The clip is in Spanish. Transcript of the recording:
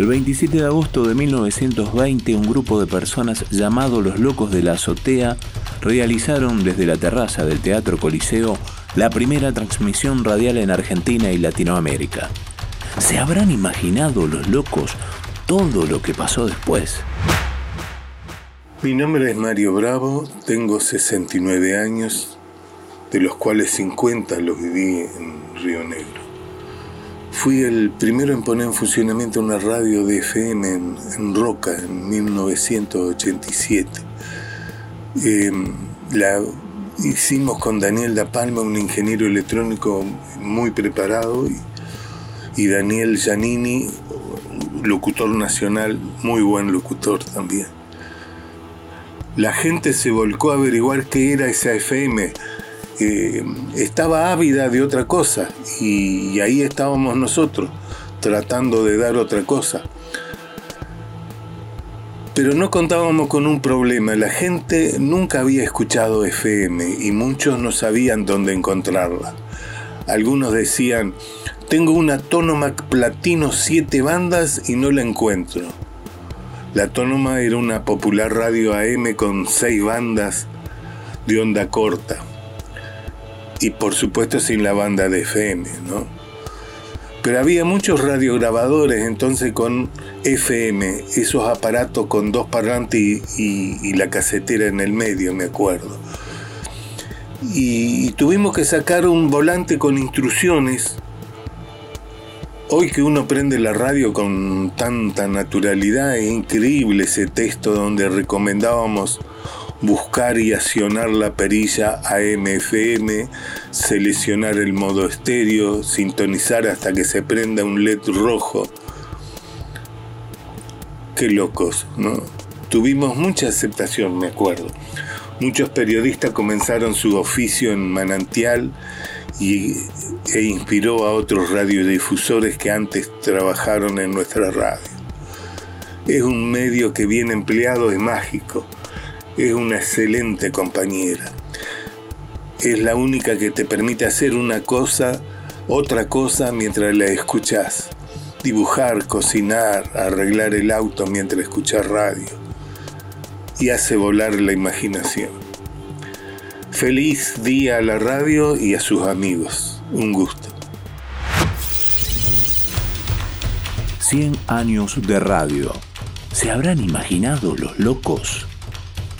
El 27 de agosto de 1920, un grupo de personas llamado Los Locos de la Azotea realizaron desde la terraza del Teatro Coliseo la primera transmisión radial en Argentina y Latinoamérica. ¿Se habrán imaginado los locos todo lo que pasó después? Mi nombre es Mario Bravo, tengo 69 años, de los cuales 50 los viví en Río Negro. Fui el primero en poner en funcionamiento una radio de FM en, Roca en 1987. Em, la hicimos con Daniel Da Palma, un ingeniero electrónico muy preparado, y, y Daniel Giannini, locutor nacional, muy buen locutor también. La gente se volcó a averiguar qué era esa FM eh, estaba ávida de otra cosa y, ahí estábamos nosotros tratando de dar otra cosa. Pero no contábamos con un problema, la gente nunca había escuchado FM y muchos no sabían dónde encontrarla. Algunos decían, tengo una Tonomac Platino 7 bandas y no la encuentro. La Tonoma era una popular radio AM con 6 bandas de onda corta y por supuesto sin la banda de FM, ¿no? Pero había muchos radiograbadores entonces con FM, esos aparatos con dos parlantes y, la casetera en el medio, me acuerdo. Y, tuvimos que sacar un volante con instrucciones. Hoy que uno prende la radio con tanta naturalidad, es increíble ese texto donde recomendábamos buscar y accionar la perilla AM-FM, seleccionar el modo estéreo, sintonizar hasta que se prenda un LED rojo. Qué locos, ¿no? Tuvimos mucha aceptación, me acuerdo. Muchos periodistas comenzaron su oficio en Manantial y, e inspiró a otros radiodifusores que antes trabajaron en nuestra radio. Es un medio que bien empleado es mágico es una excelente compañera. Es la única que te permite hacer una cosa, otra cosa mientras la escuchas. Dibujar, cocinar, arreglar el auto mientras escuchas radio. Y hace volar la imaginación. Feliz día a la radio y a sus amigos. Un gusto. 100 años de radio. ¿Se habrán imaginado los locos?